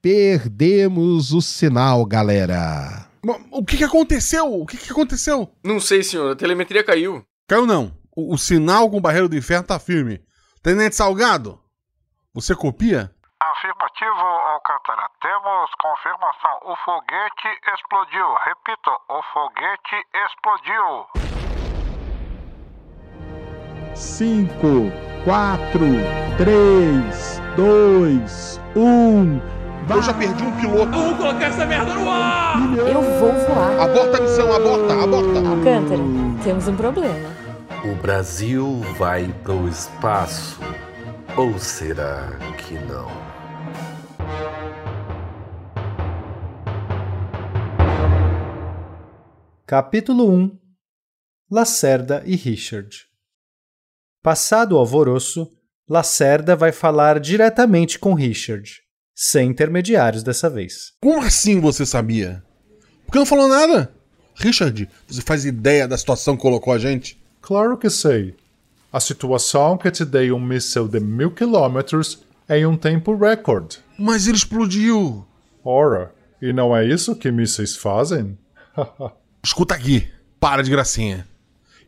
Perdemos o sinal, galera. O que, que aconteceu? O que, que aconteceu? Não sei, senhor. A telemetria caiu. Caiu não. O, o sinal com o barreiro do inferno tá firme. Tenente Salgado, você copia? Afirmativo, Alcântara. Temos confirmação. O foguete explodiu. Repito, o foguete explodiu. 5, 4, 3, 2, 1. Eu já perdi um piloto. Vamos colocar essa merda no ar! Eu vou voar. Aborta a missão, aborta, aborta. Alcântara, temos um problema. O Brasil vai pro espaço. Ou será que não? Capítulo 1 Lacerda e Richard Passado o alvoroço, Lacerda vai falar diretamente com Richard, sem intermediários dessa vez. Como assim você sabia? Por que não falou nada? Richard, você faz ideia da situação que colocou a gente? Claro que sei. A situação que te dei um míssil de mil quilômetros em um tempo recorde. Mas ele explodiu. Ora, e não é isso que mísseis fazem? Escuta aqui, para de gracinha.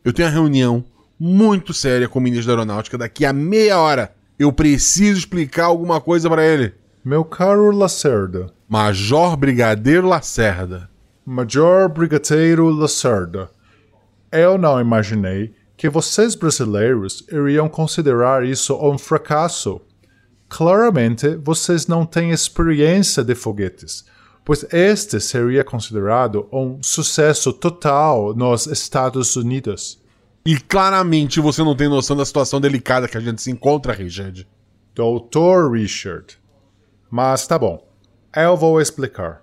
Eu tenho uma reunião muito séria com o ministro da Aeronáutica daqui a meia hora. Eu preciso explicar alguma coisa para ele. Meu caro Lacerda. Major Brigadeiro Lacerda. Major Brigadeiro Lacerda. Eu não imaginei que vocês brasileiros iriam considerar isso um fracasso. Claramente, vocês não têm experiência de foguetes, pois este seria considerado um sucesso total nos Estados Unidos. E claramente você não tem noção da situação delicada que a gente se encontra, Richard. Doutor Richard. Mas tá bom. Eu vou explicar.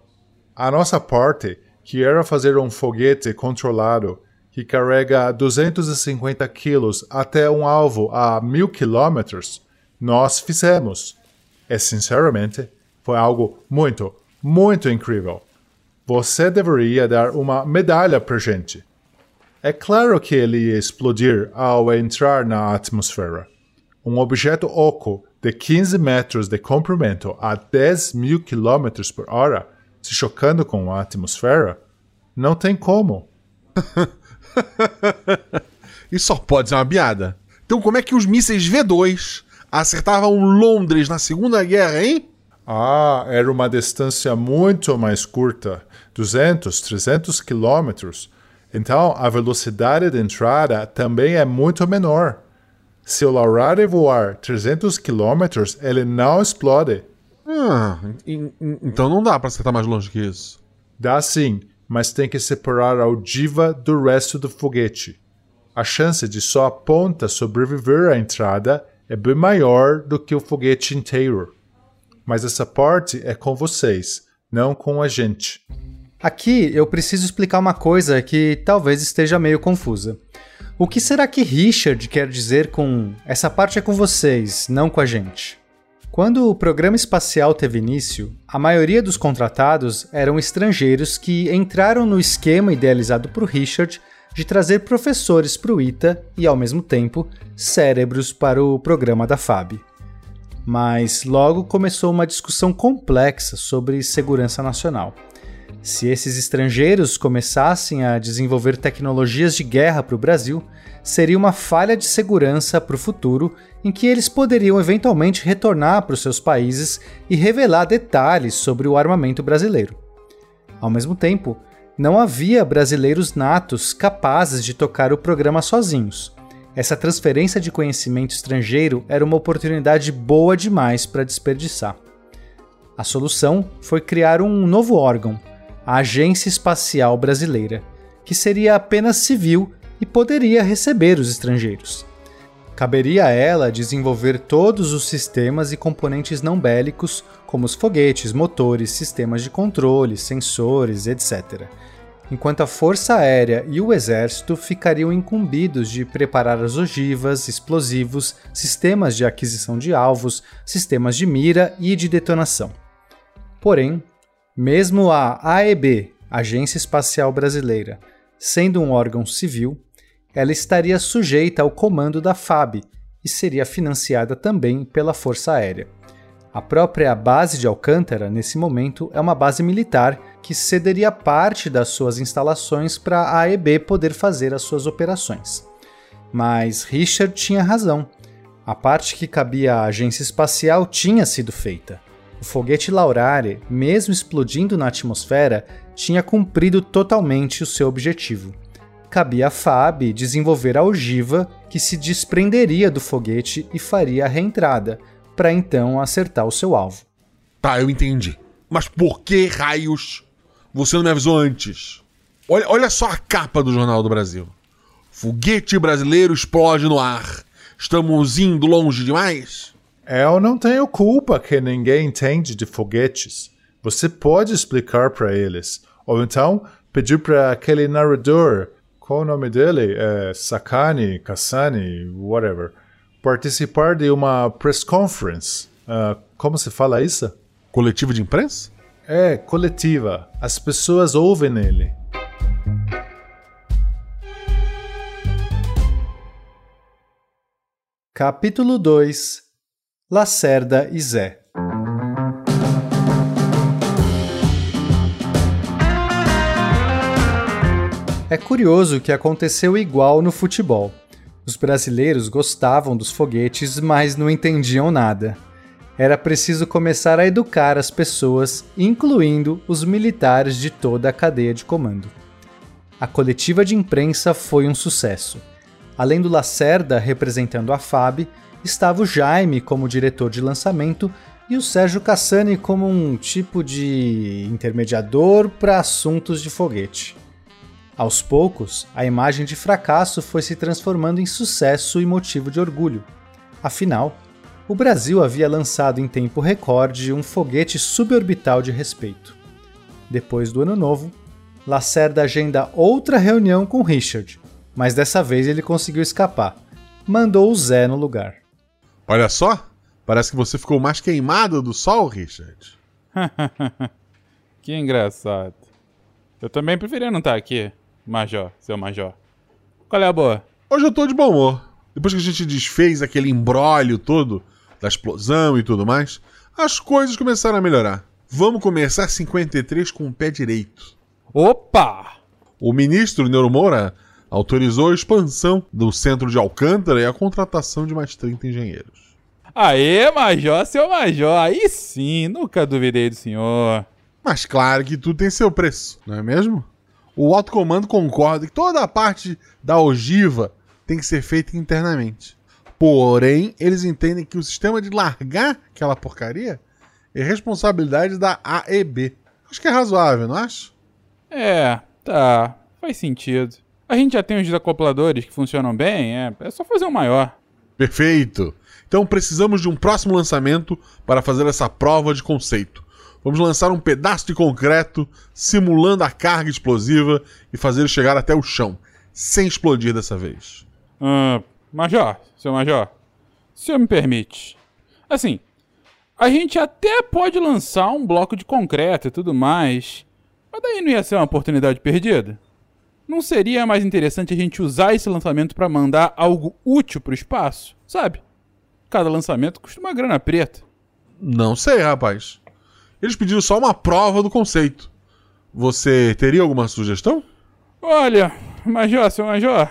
A nossa parte, que era fazer um foguete controlado que carrega 250 quilos até um alvo a mil quilômetros, nós fizemos. E sinceramente, foi algo muito, muito incrível. Você deveria dar uma medalha pra gente. É claro que ele ia explodir ao entrar na atmosfera. Um objeto oco de 15 metros de comprimento a 10 mil quilômetros por hora, se chocando com a atmosfera, não tem como. Isso só pode ser uma piada. Então, como é que os mísseis V2 acertavam Londres na Segunda Guerra, hein? Ah, era uma distância muito mais curta 200, 300 quilômetros. Então, a velocidade de entrada também é muito menor. Se o Laurari voar 300 quilômetros, ele não explode. Ah, então não dá para acertar mais longe que isso. Dá sim, mas tem que separar a ogiva do resto do foguete. A chance de só a ponta sobreviver à entrada é bem maior do que o foguete inteiro. Mas essa parte é com vocês, não com a gente. Aqui eu preciso explicar uma coisa que talvez esteja meio confusa. O que será que Richard quer dizer com essa parte é com vocês, não com a gente? Quando o programa espacial teve início, a maioria dos contratados eram estrangeiros que entraram no esquema idealizado por Richard de trazer professores para o ITA e, ao mesmo tempo, cérebros para o programa da FAB. Mas logo começou uma discussão complexa sobre segurança nacional. Se esses estrangeiros começassem a desenvolver tecnologias de guerra para o Brasil, seria uma falha de segurança para o futuro em que eles poderiam eventualmente retornar para os seus países e revelar detalhes sobre o armamento brasileiro. Ao mesmo tempo, não havia brasileiros natos capazes de tocar o programa sozinhos. Essa transferência de conhecimento estrangeiro era uma oportunidade boa demais para desperdiçar. A solução foi criar um novo órgão, a Agência Espacial Brasileira, que seria apenas civil e poderia receber os estrangeiros. Caberia a ela desenvolver todos os sistemas e componentes não bélicos, como os foguetes, motores, sistemas de controle, sensores, etc. Enquanto a Força Aérea e o Exército ficariam incumbidos de preparar as ogivas, explosivos, sistemas de aquisição de alvos, sistemas de mira e de detonação. Porém, mesmo a AEB, Agência Espacial Brasileira, sendo um órgão civil, ela estaria sujeita ao comando da FAB e seria financiada também pela Força Aérea. A própria base de Alcântara, nesse momento, é uma base militar que cederia parte das suas instalações para a AEB poder fazer as suas operações. Mas Richard tinha razão. A parte que cabia à agência espacial tinha sido feita. O foguete Laurare, mesmo explodindo na atmosfera, tinha cumprido totalmente o seu objetivo. Cabia a FAB desenvolver a ogiva que se desprenderia do foguete e faria a reentrada, para então acertar o seu alvo. Tá, eu entendi. Mas por que raios você não me avisou antes? Olha, olha só a capa do Jornal do Brasil. Foguete brasileiro explode no ar. Estamos indo longe demais? Eu não tenho culpa que ninguém entende de foguetes. Você pode explicar para eles. Ou então pedir para aquele narrador, qual o nome dele? É Sakani, Kassani, whatever, participar de uma press conference. Uh, como se fala isso? Coletivo de imprensa? É, coletiva. As pessoas ouvem ele. Capítulo 2 Lacerda e Zé É curioso que aconteceu igual no futebol. Os brasileiros gostavam dos foguetes, mas não entendiam nada. Era preciso começar a educar as pessoas, incluindo os militares de toda a cadeia de comando. A coletiva de imprensa foi um sucesso. Além do Lacerda representando a FAB, estava o Jaime como diretor de lançamento e o Sérgio Cassani como um tipo de intermediador para assuntos de foguete. Aos poucos, a imagem de fracasso foi se transformando em sucesso e motivo de orgulho. Afinal, o Brasil havia lançado em tempo recorde um foguete suborbital de respeito. Depois do ano novo, Lacerda agenda outra reunião com Richard, mas dessa vez ele conseguiu escapar. Mandou o Zé no lugar. Olha só, parece que você ficou mais queimado do sol, Richard. que engraçado. Eu também preferia não estar aqui. Major, seu Major. Qual é a boa? Hoje eu tô de bom humor. Depois que a gente desfez aquele embrólio todo da explosão e tudo mais, as coisas começaram a melhorar. Vamos começar 53 com o pé direito. Opa! O ministro Neuro Moura autorizou a expansão do centro de Alcântara e a contratação de mais 30 engenheiros. Aê, Major, seu Major, aí sim, nunca duvidei do senhor. Mas claro que tudo tem seu preço, não é mesmo? o alto comando concorda que toda a parte da ogiva tem que ser feita internamente. Porém, eles entendem que o sistema de largar aquela porcaria é responsabilidade da AEB. Acho que é razoável, não acha? É, tá. Faz sentido. A gente já tem os desacopladores que funcionam bem, é, é só fazer um maior. Perfeito. Então precisamos de um próximo lançamento para fazer essa prova de conceito. Vamos lançar um pedaço de concreto simulando a carga explosiva e fazer chegar até o chão, sem explodir dessa vez. Uh, major, seu Major, se senhor me permite. Assim, a gente até pode lançar um bloco de concreto e tudo mais, mas daí não ia ser uma oportunidade perdida? Não seria mais interessante a gente usar esse lançamento para mandar algo útil para o espaço, sabe? Cada lançamento custa uma grana preta. Não sei, rapaz. Eles pediram só uma prova do conceito. Você teria alguma sugestão? Olha, Major, seu Major,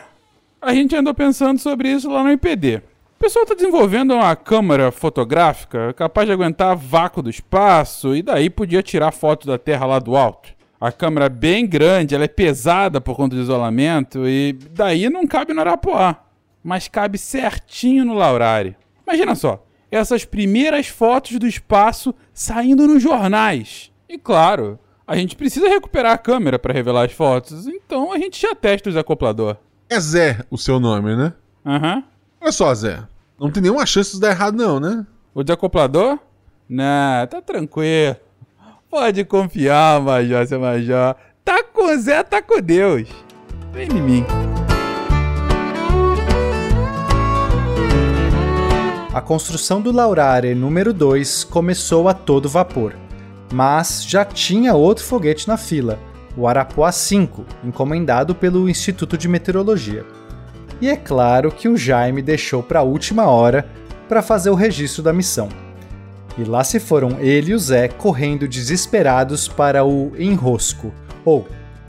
a gente andou pensando sobre isso lá no IPD. O pessoal está desenvolvendo uma câmera fotográfica capaz de aguentar vácuo do espaço e daí podia tirar foto da Terra lá do alto. A câmera é bem grande, ela é pesada por conta do isolamento e daí não cabe no Arapuá, mas cabe certinho no Laurari. Imagina só, essas primeiras fotos do espaço saindo nos jornais. E claro, a gente precisa recuperar a câmera para revelar as fotos, então a gente já testa o desacoplador. É Zé o seu nome, né? Aham. Uhum. Olha só, Zé. Não tem nenhuma chance de dar errado, não, né? O desacoplador? Não, tá tranquilo. Pode confiar, Major, seu Major. Tá com Zé, tá com Deus. Vem em mim. A construção do Laurare número 2 começou a todo vapor, mas já tinha outro foguete na fila, o Arapuá 5, encomendado pelo Instituto de Meteorologia. E é claro que o Jaime deixou para a última hora para fazer o registro da missão. E lá se foram ele e o Zé correndo desesperados para o Enrosco, ou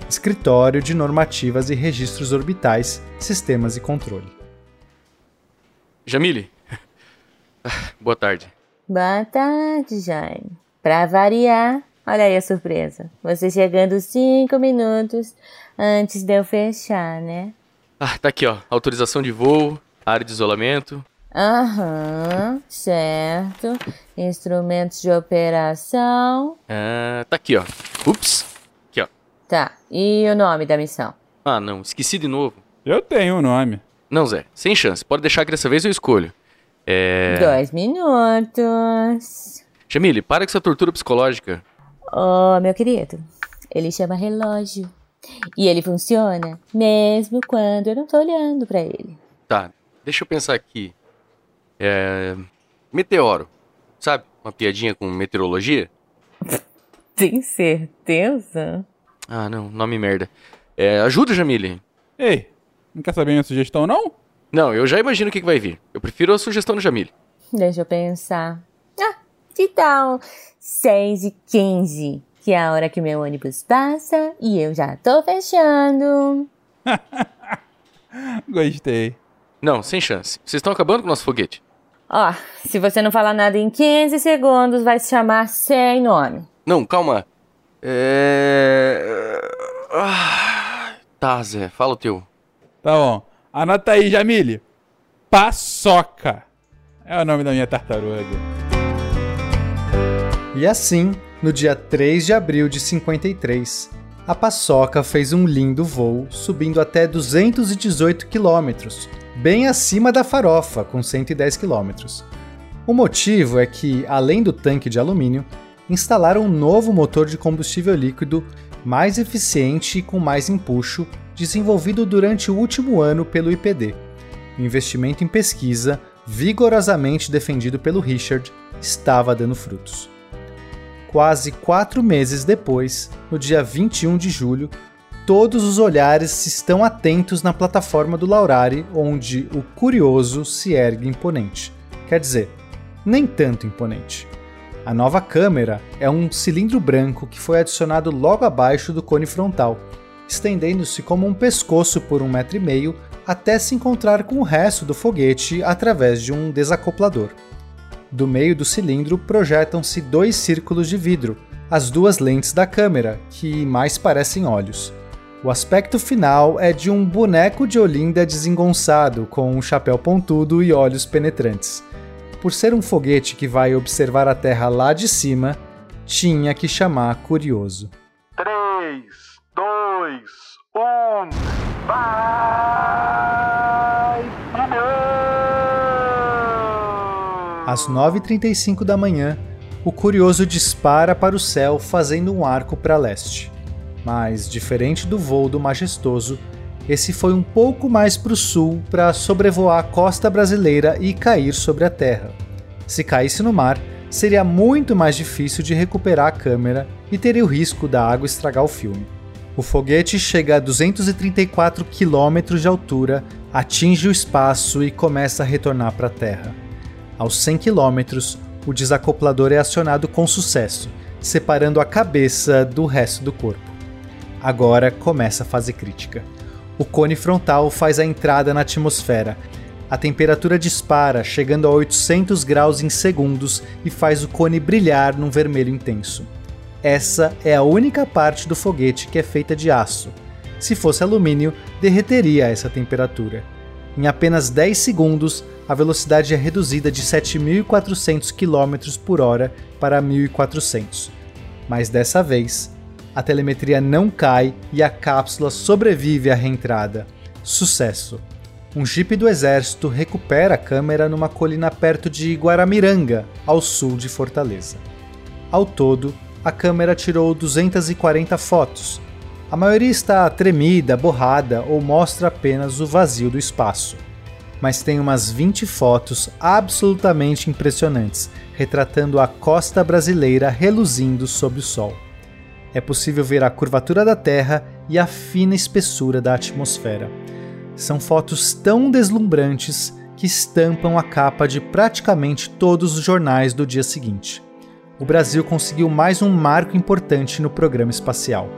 Escritório de Normativas e Registros Orbitais, Sistemas e Controle. Jamile. Boa tarde. Boa tarde, Jaime. Pra variar, olha aí a surpresa. Você chegando cinco minutos antes de eu fechar, né? Ah, tá aqui, ó. Autorização de voo, área de isolamento. Aham, certo. Instrumentos de operação. Ah, tá aqui, ó. Ups. Aqui, ó. Tá, e o nome da missão? Ah, não. Esqueci de novo. Eu tenho o nome. Não, Zé. Sem chance. Pode deixar que dessa vez eu escolho. É... Dois minutos. Jamile, para com essa tortura psicológica. Oh, meu querido, ele chama relógio. E ele funciona mesmo quando eu não tô olhando pra ele. Tá, deixa eu pensar aqui. É. Meteoro. Sabe? Uma piadinha com meteorologia? Tem certeza? Ah, não, nome merda. É, ajuda, Jamile. Ei, não quer saber minha sugestão, não? Não, eu já imagino o que, que vai vir. Eu prefiro a sugestão do Jamile. Deixa eu pensar. Ah, que tal 6 e 15? Que é a hora que meu ônibus passa e eu já tô fechando. Gostei. Não, sem chance. Vocês estão acabando com o nosso foguete. Ó, se você não falar nada em 15 segundos, vai se chamar sem nome. Não, calma. É. Ah, tá, Zé, fala o teu. Tá bom. Anota aí, Jamile. Paçoca. É o nome da minha tartaruga. E assim, no dia 3 de abril de 53, a Paçoca fez um lindo voo, subindo até 218 quilômetros, bem acima da farofa, com 110 quilômetros. O motivo é que, além do tanque de alumínio, instalaram um novo motor de combustível líquido mais eficiente e com mais empuxo, desenvolvido durante o último ano pelo IPD. O investimento em pesquisa, vigorosamente defendido pelo Richard, estava dando frutos. Quase quatro meses depois, no dia 21 de julho, todos os olhares estão atentos na plataforma do Laurari, onde o Curioso se ergue imponente. Quer dizer, nem tanto imponente. A nova câmera é um cilindro branco que foi adicionado logo abaixo do cone frontal, estendendo-se como um pescoço por um metro e meio até se encontrar com o resto do foguete através de um desacoplador. Do meio do cilindro projetam-se dois círculos de vidro, as duas lentes da câmera, que mais parecem olhos. O aspecto final é de um boneco de Olinda desengonçado, com um chapéu pontudo e olhos penetrantes. Por ser um foguete que vai observar a Terra lá de cima, tinha que chamar curioso. 3, 2, 1, vai! Às 9h35 da manhã, o curioso dispara para o céu fazendo um arco para leste. Mas, diferente do voo do majestoso, esse foi um pouco mais para o sul para sobrevoar a costa brasileira e cair sobre a terra. Se caísse no mar, seria muito mais difícil de recuperar a câmera e teria o risco da água estragar o filme. O foguete chega a 234 km de altura, atinge o espaço e começa a retornar para a Terra. Aos 100 km, o desacoplador é acionado com sucesso, separando a cabeça do resto do corpo. Agora começa a fase crítica. O cone frontal faz a entrada na atmosfera. A temperatura dispara, chegando a 800 graus em segundos e faz o cone brilhar num vermelho intenso. Essa é a única parte do foguete que é feita de aço. Se fosse alumínio, derreteria a essa temperatura. Em apenas 10 segundos, a velocidade é reduzida de 7.400 km por hora para 1.400. Mas dessa vez, a telemetria não cai e a cápsula sobrevive à reentrada. Sucesso! Um jipe do exército recupera a câmera numa colina perto de Guaramiranga, ao sul de Fortaleza. Ao todo, a câmera tirou 240 fotos. A maioria está tremida, borrada ou mostra apenas o vazio do espaço. Mas tem umas 20 fotos absolutamente impressionantes, retratando a costa brasileira reluzindo sob o sol. É possível ver a curvatura da Terra e a fina espessura da atmosfera. São fotos tão deslumbrantes que estampam a capa de praticamente todos os jornais do dia seguinte. O Brasil conseguiu mais um marco importante no programa espacial.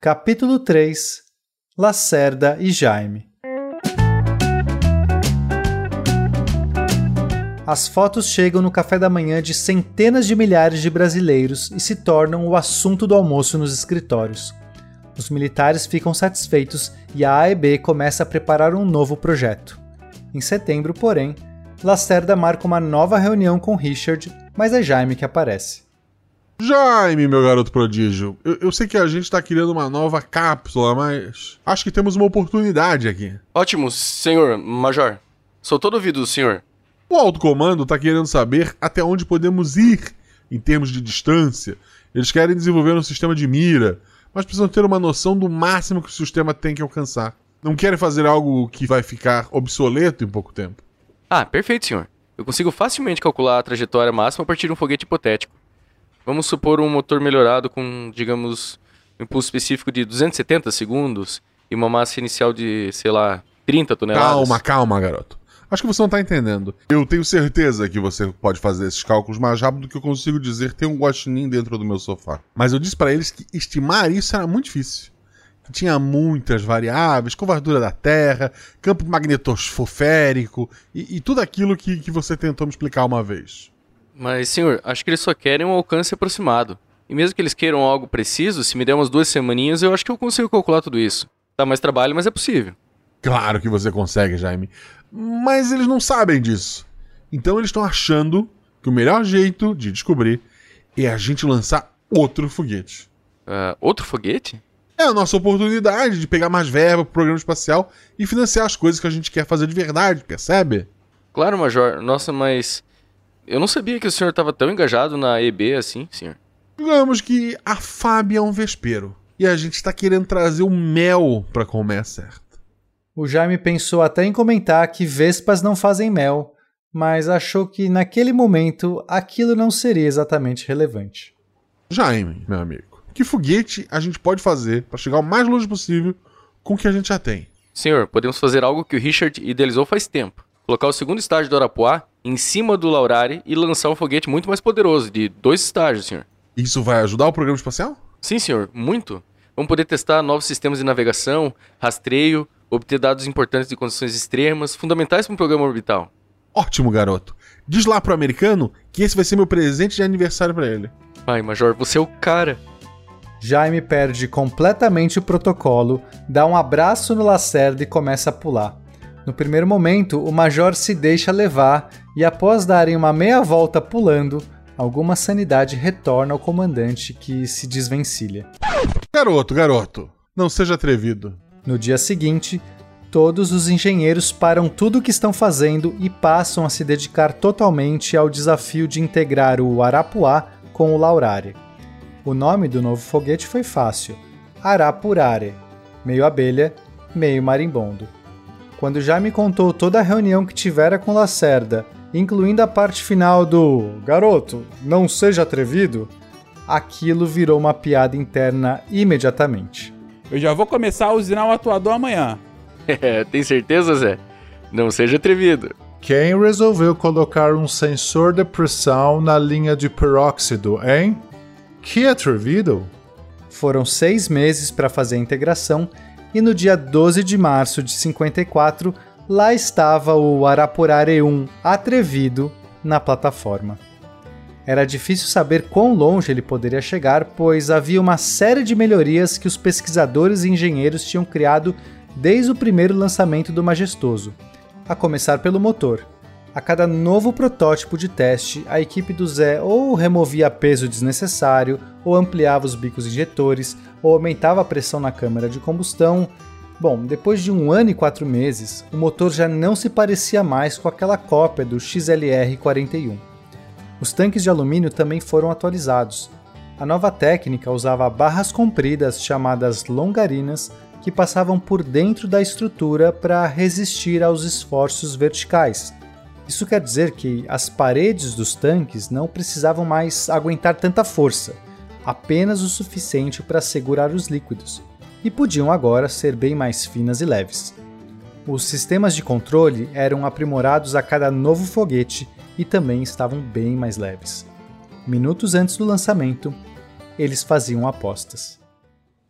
Capítulo 3 Lacerda e Jaime As fotos chegam no café da manhã de centenas de milhares de brasileiros e se tornam o assunto do almoço nos escritórios. Os militares ficam satisfeitos e a AEB começa a preparar um novo projeto. Em setembro, porém, Lacerda marca uma nova reunião com Richard, mas é Jaime que aparece. Jaime, meu garoto prodígio, eu, eu sei que a gente tá criando uma nova cápsula, mas acho que temos uma oportunidade aqui. Ótimo, senhor Major. Sou todo ouvido, senhor. O alto comando tá querendo saber até onde podemos ir em termos de distância. Eles querem desenvolver um sistema de mira, mas precisam ter uma noção do máximo que o sistema tem que alcançar. Não querem fazer algo que vai ficar obsoleto em pouco tempo. Ah, perfeito, senhor. Eu consigo facilmente calcular a trajetória máxima a partir de um foguete hipotético. Vamos supor um motor melhorado com, digamos, um impulso específico de 270 segundos e uma massa inicial de, sei lá, 30 toneladas. Calma, calma, garoto. Acho que você não tá entendendo. Eu tenho certeza que você pode fazer esses cálculos mais rápido do que eu consigo dizer ter um guaxinim dentro do meu sofá. Mas eu disse para eles que estimar isso era muito difícil. Que tinha muitas variáveis, curvatura da Terra, campo magnetosférico e, e tudo aquilo que, que você tentou me explicar uma vez. Mas, senhor, acho que eles só querem um alcance aproximado. E mesmo que eles queiram algo preciso, se me der umas duas semaninhas, eu acho que eu consigo calcular tudo isso. Dá mais trabalho, mas é possível. Claro que você consegue, Jaime. Mas eles não sabem disso. Então eles estão achando que o melhor jeito de descobrir é a gente lançar outro foguete. Uh, outro foguete? É a nossa oportunidade de pegar mais verba pro programa espacial e financiar as coisas que a gente quer fazer de verdade, percebe? Claro, Major. Nossa, mas. Eu não sabia que o senhor estava tão engajado na EB assim, senhor. Digamos que a Fábia é um vespeiro. E a gente está querendo trazer o mel pra comer certo. O Jaime pensou até em comentar que vespas não fazem mel, mas achou que naquele momento aquilo não seria exatamente relevante. Jaime, meu amigo, que foguete a gente pode fazer para chegar o mais longe possível com o que a gente já tem? Senhor, podemos fazer algo que o Richard idealizou faz tempo. Colocar o segundo estágio do Arapuá em cima do Laurari e lançar um foguete muito mais poderoso, de dois estágios, senhor. Isso vai ajudar o programa espacial? Sim, senhor, muito. Vamos poder testar novos sistemas de navegação, rastreio, obter dados importantes de condições extremas, fundamentais para um programa orbital. Ótimo, garoto. Diz lá pro americano que esse vai ser meu presente de aniversário para ele. Ai, Major, você é o cara. Jaime perde completamente o protocolo, dá um abraço no Lacerda e começa a pular. No primeiro momento, o Major se deixa levar e, após darem uma meia volta pulando, alguma sanidade retorna ao comandante que se desvencilha. Garoto, garoto, não seja atrevido. No dia seguinte, todos os engenheiros param tudo o que estão fazendo e passam a se dedicar totalmente ao desafio de integrar o Arapuá com o Laurare. O nome do novo foguete foi fácil: Arapurare, meio abelha, meio marimbondo. Quando já me contou toda a reunião que tivera com Lacerda, incluindo a parte final do Garoto, não seja atrevido, aquilo virou uma piada interna imediatamente. Eu já vou começar a usinar o atuador amanhã. Tem certeza, Zé? Não seja atrevido. Quem resolveu colocar um sensor de pressão na linha de peróxido, hein? Que atrevido! Foram seis meses para fazer a integração e no dia 12 de março de 54, lá estava o Arapurare 1 atrevido na plataforma. Era difícil saber quão longe ele poderia chegar, pois havia uma série de melhorias que os pesquisadores e engenheiros tinham criado desde o primeiro lançamento do Majestoso, a começar pelo motor. A cada novo protótipo de teste, a equipe do Zé ou removia peso desnecessário, ou ampliava os bicos injetores, ou aumentava a pressão na câmara de combustão. Bom, depois de um ano e quatro meses, o motor já não se parecia mais com aquela cópia do XLR-41. Os tanques de alumínio também foram atualizados. A nova técnica usava barras compridas chamadas longarinas que passavam por dentro da estrutura para resistir aos esforços verticais. Isso quer dizer que as paredes dos tanques não precisavam mais aguentar tanta força, apenas o suficiente para segurar os líquidos. e podiam agora ser bem mais finas e leves. Os sistemas de controle eram aprimorados a cada novo foguete e também estavam bem mais leves. Minutos antes do lançamento, eles faziam apostas.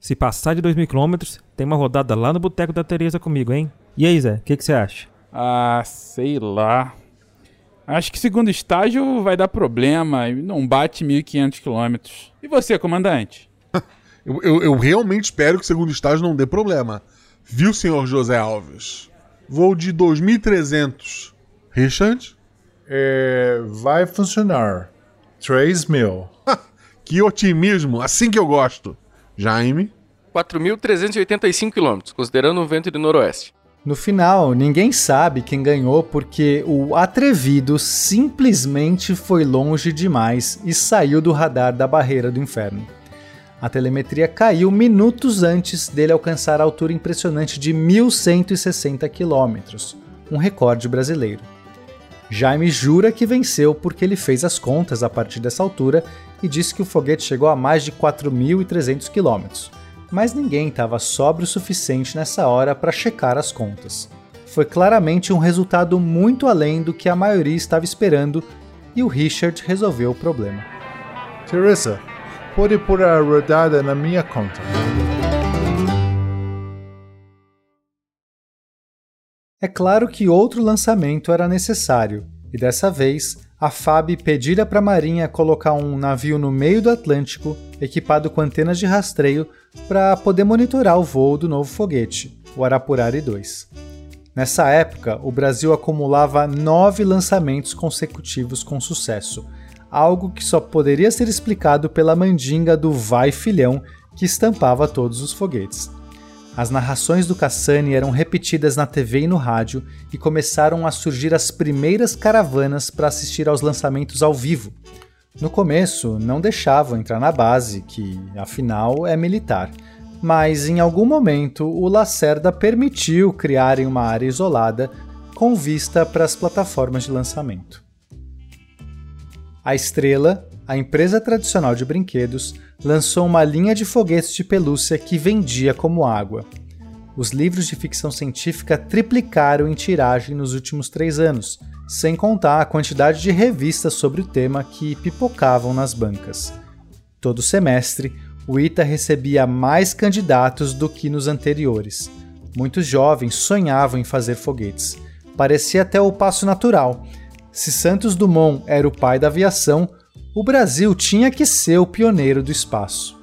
Se passar de 2 mil quilômetros, tem uma rodada lá no Boteco da Tereza comigo, hein? E aí, Zé, o que você acha? Ah, sei lá. Acho que segundo estágio vai dar problema e não bate 1.500 quilômetros. E você, comandante? Eu, eu- eu realmente espero que o segundo estágio não dê problema. Viu, senhor José Alves? Vou de 2.300. Richard? É, vai funcionar. 3 mil. Que otimismo, assim que eu gosto. Jaime? 4.385 quilômetros, considerando um vento de noroeste. No final, ninguém sabe quem ganhou porque o atrevido simplesmente foi longe demais e saiu do radar da barreira do inferno. A telemetria caiu minutos antes dele alcançar a altura impressionante de 1.160 quilômetros, um recorde brasileiro. Jaime jura que venceu porque ele fez as contas a partir dessa altura e disse que o foguete chegou a mais de 4.300 quilômetros mas ninguém estava sóbrio o suficiente nessa hora para checar as contas. Foi claramente um resultado muito além do que a maioria estava esperando e o Richard resolveu o problema. Teresa, pode pôr a rodada na minha conta. É claro que outro lançamento era necessário, e dessa vez a FAB pedira para a Marinha colocar um navio no meio do Atlântico, equipado com antenas de rastreio, para poder monitorar o voo do novo foguete, o Arapurari 2. Nessa época, o Brasil acumulava nove lançamentos consecutivos com sucesso, algo que só poderia ser explicado pela mandinga do vai filhão que estampava todos os foguetes. As narrações do Cassani eram repetidas na TV e no rádio e começaram a surgir as primeiras caravanas para assistir aos lançamentos ao vivo. No começo, não deixavam entrar na base, que afinal é militar, mas em algum momento o Lacerda permitiu criarem uma área isolada com vista para as plataformas de lançamento. A Estrela, a empresa tradicional de brinquedos, lançou uma linha de foguetes de pelúcia que vendia como água. Os livros de ficção científica triplicaram em tiragem nos últimos três anos, sem contar a quantidade de revistas sobre o tema que pipocavam nas bancas. Todo semestre, o ITA recebia mais candidatos do que nos anteriores. Muitos jovens sonhavam em fazer foguetes. Parecia até o passo natural. Se Santos Dumont era o pai da aviação, o Brasil tinha que ser o pioneiro do espaço.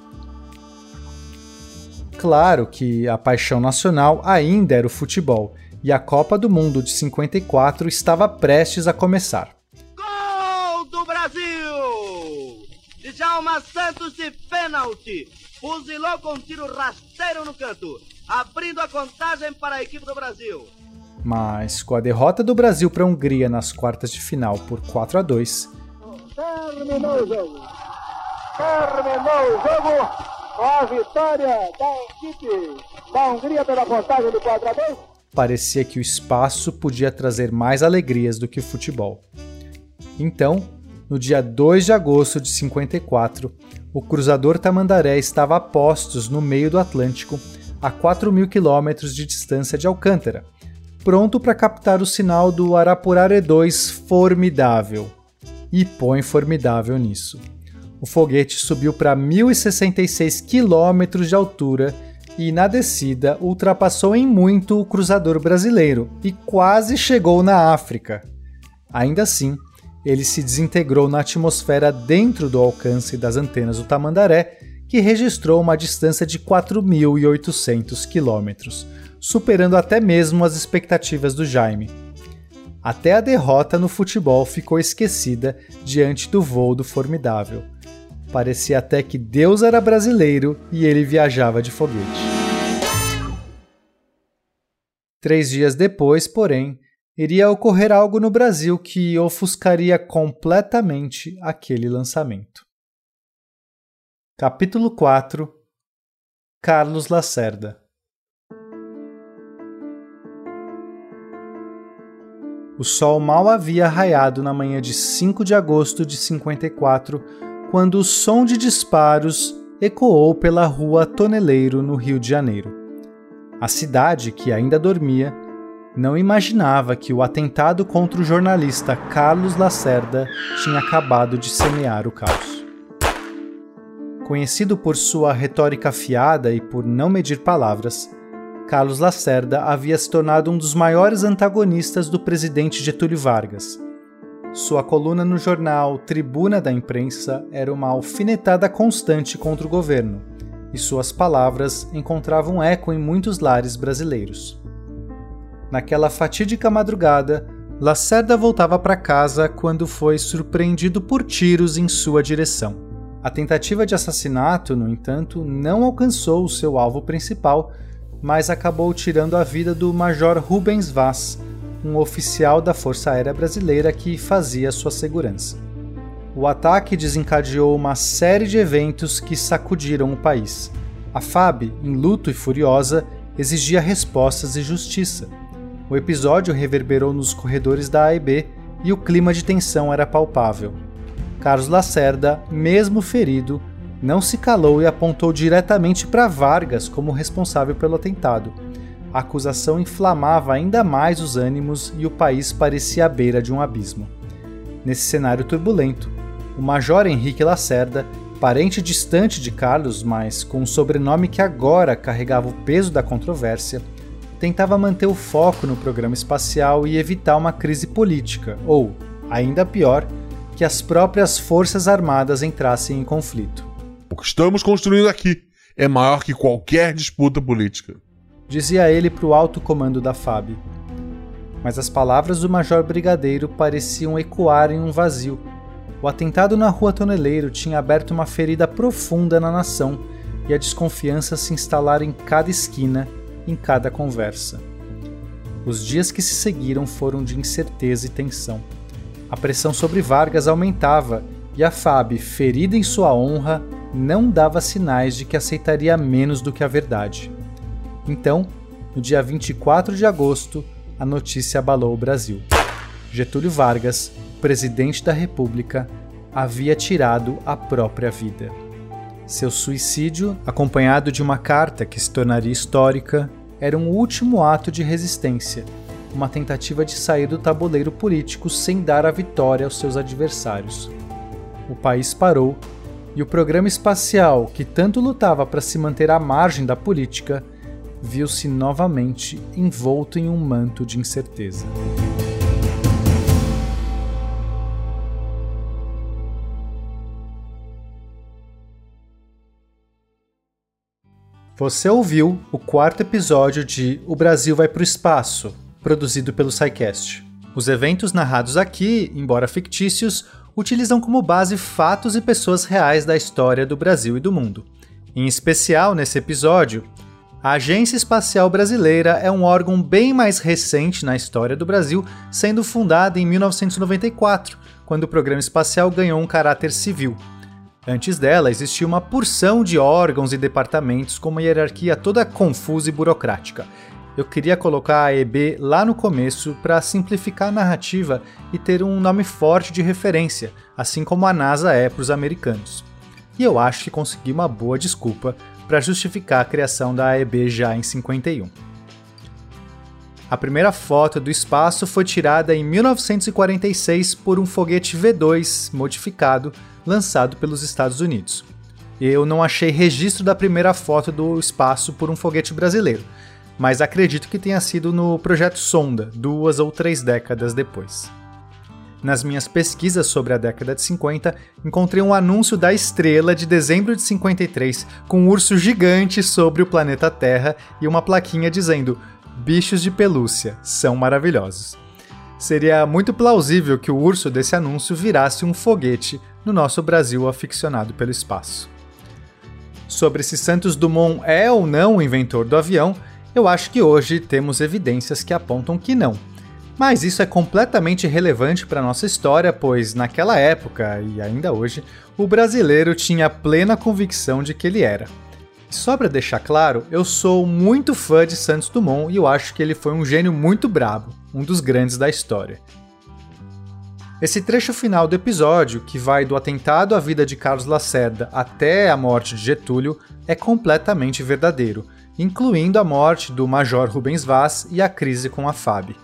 Claro que a paixão nacional ainda era o futebol, e a Copa do Mundo de 54 estava prestes a começar. Gol do Brasil! Djalma Santos de pênalti. Fuzilou com tiro rasteiro no canto, abrindo a contagem para a equipe do Brasil. Mas com a derrota do Brasil para a Hungria nas quartas de final por 4 a 2, Terminou o jogo. Terminou o jogo com a vitória da equipe da Hungria pela contagem de 4 a 2. parecia que o espaço podia trazer mais alegrias do que o futebol. Então, no dia 2 de agosto de 54, o cruzador Tamandaré estava a postos no meio do Atlântico, a 4 mil quilômetros de distância de Alcântara, pronto para captar o sinal do Arapurare 2 formidável. E põe formidável nisso. O foguete subiu para 1.066 quilômetros de altura e, na descida, ultrapassou em muito o cruzador brasileiro e quase chegou na África. Ainda assim, ele se desintegrou na atmosfera dentro do alcance das antenas do Tamandaré, que registrou uma distância de 4.800 quilômetros, superando até mesmo as expectativas do Jaime. Até a derrota no futebol ficou esquecida diante do voo do Formidável. Parecia até que Deus era brasileiro e ele viajava de foguete. Três dias depois, porém, iria ocorrer algo no Brasil que ofuscaria completamente aquele lançamento. Capítulo 4 Carlos Lacerda O sol mal havia raiado na manhã de 5 de agosto de 54 quando o som de disparos ecoou pela rua Toneleiro, no Rio de Janeiro. A cidade, que ainda dormia, não imaginava que o atentado contra o jornalista Carlos Lacerda tinha acabado de semear o caos. Conhecido por sua retórica afiada e por não medir palavras, Carlos Lacerda havia se tornado um dos maiores antagonistas do presidente Getúlio Vargas. Sua coluna no jornal Tribuna da Imprensa era uma alfinetada constante contra o governo, e suas palavras encontravam eco em muitos lares brasileiros. Naquela fatídica madrugada, Lacerda voltava para casa quando foi surpreendido por tiros em sua direção. A tentativa de assassinato, no entanto, não alcançou o seu alvo principal mas acabou tirando a vida do Major Rubens Vaz, um oficial da Força Aérea Brasileira que fazia sua segurança. O ataque desencadeou uma série de eventos que sacudiram o país. A FAB, em luto e furiosa, exigia respostas e justiça. O episódio reverberou nos corredores da AIB e o clima de tensão era palpável. Carlos Lacerda, mesmo ferido, não se calou e apontou diretamente para Vargas como responsável pelo atentado. A acusação inflamava ainda mais os ânimos e o país parecia à beira de um abismo. Nesse cenário turbulento, o Major Henrique Lacerda, parente distante de Carlos, mas com um sobrenome que agora carregava o peso da controvérsia, tentava manter o foco no programa espacial e evitar uma crise política, ou, ainda pior, que as próprias Forças Armadas entrassem em conflito. O que estamos construindo aqui é maior que qualquer disputa política. Dizia ele para o alto comando da FAB. Mas as palavras do Major Brigadeiro pareciam ecoar em um vazio. O atentado na Rua Toneleiro tinha aberto uma ferida profunda na nação e a desconfiança se instalara em cada esquina, em cada conversa. Os dias que se seguiram foram de incerteza e tensão. A pressão sobre Vargas aumentava e a FAB, ferida em sua honra, não dava sinais de que aceitaria menos do que a verdade. Então, no dia 24 de agosto, a notícia abalou o Brasil. Getúlio Vargas, presidente da República, havia tirado a própria vida. Seu suicídio, acompanhado de uma carta que se tornaria histórica, era um último ato de resistência, uma tentativa de sair do tabuleiro político sem dar a vitória aos seus adversários. O país parou e o programa espacial, que tanto lutava para se manter à margem da política, viu-se novamente envolto em um manto de incerteza. Você ouviu o quarto episódio de O Brasil vai para o Espaço, produzido pelo SciCast. Os eventos narrados aqui, embora fictícios, utilizam como base fatos e pessoas reais da história do Brasil e do mundo. Em especial, nesse episódio, a Agência Espacial Brasileira é um órgão bem mais recente na história do Brasil, sendo fundada em 1994, quando o programa espacial ganhou um caráter civil. Antes dela, existia uma porção de órgãos e departamentos com uma hierarquia toda confusa e burocrática, eu queria colocar a EB lá no começo para simplificar a narrativa e ter um nome forte de referência, assim como a NASA é para os americanos. E eu acho que consegui uma boa desculpa para justificar a criação da AEB já em 51. A primeira foto do espaço foi tirada em 1946 por um foguete V2 modificado lançado pelos Estados Unidos. Eu não achei registro da primeira foto do espaço por um foguete brasileiro, mas acredito que tenha sido no projeto Sonda, duas ou três décadas depois. Nas minhas pesquisas sobre a década de 50, encontrei um anúncio da Estrela de dezembro de 53 com um urso gigante sobre o planeta Terra e uma plaquinha dizendo: Bichos de pelúcia, são maravilhosos. Seria muito plausível que o urso desse anúncio virasse um foguete no nosso Brasil aficionado pelo espaço. Sobre se Santos Dumont é ou não o inventor do avião, eu acho que hoje temos evidências que apontam que não. Mas isso é completamente relevante para nossa história, pois naquela época e ainda hoje, o brasileiro tinha plena convicção de que ele era. Só para deixar claro, eu sou muito fã de Santos Dumont e eu acho que ele foi um gênio muito brabo, um dos grandes da história. Esse trecho final do episódio, que vai do atentado à vida de Carlos Lacerda até a morte de Getúlio, é completamente verdadeiro, incluindo a morte do Major Rubens Vaz e a crise com a FAB.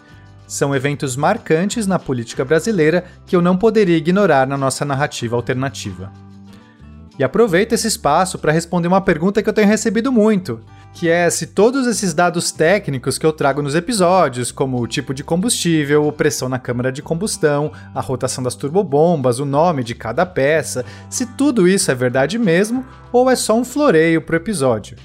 São eventos marcantes na política brasileira que eu não poderia ignorar na nossa narrativa alternativa. E aproveito esse espaço para responder uma pergunta que eu tenho recebido muito, que é se todos esses dados técnicos que eu trago nos episódios, como o tipo de combustível, pressão na câmara de combustão, a rotação das turbobombas, o nome de cada peça, se tudo isso é verdade mesmo ou é só um floreio pro episódio.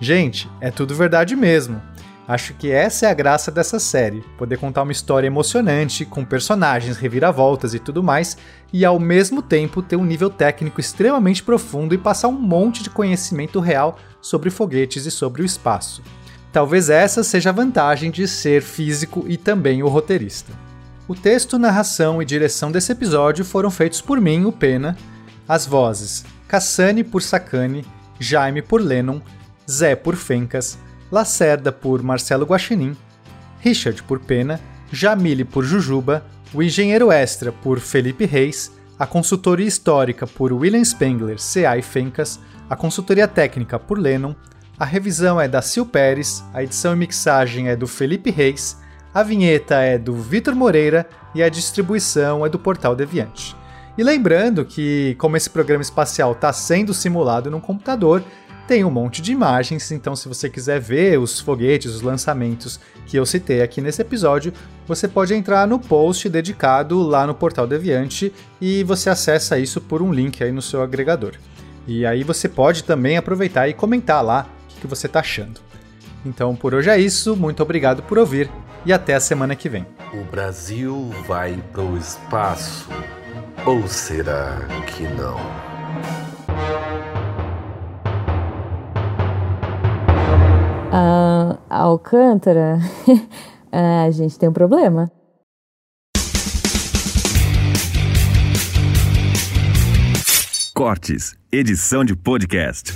Gente, é tudo verdade mesmo. Acho que essa é a graça dessa série, poder contar uma história emocionante, com personagens, reviravoltas e tudo mais, e ao mesmo tempo ter um nível técnico extremamente profundo e passar um monte de conhecimento real sobre foguetes e sobre o espaço. Talvez essa seja a vantagem de ser físico e também o roteirista. O texto, narração e direção desse episódio foram feitos por mim, o Pena, as vozes Cassane por Sacane, Jaime por Lennon, Zé por Fencas, Lacerda por Marcelo Guaxinim, Richard por Pena, Jamile por Jujuba, o engenheiro extra por Felipe Reis, a consultoria histórica por William Spengler, CA e Fencas, a consultoria técnica por Lennon, a revisão é da Sil Pérez, a edição e mixagem é do Felipe Reis, a vinheta é do Vitor Moreira e a distribuição é do Portal Deviante. E lembrando que, como esse programa espacial está sendo simulado num computador, tem um monte de imagens, então se você quiser ver os foguetes, os lançamentos que eu citei aqui nesse episódio, você pode entrar no post dedicado lá no Portal Deviante e você acessa isso por um link aí no seu agregador. E aí você pode também aproveitar e comentar lá o que você está achando. Então por hoje é isso, muito obrigado por ouvir e até a semana que vem. O Brasil vai pro espaço. Ou será que não? Ah, Alcântara, ah, a gente tem um problema. Cortes, edição de podcast.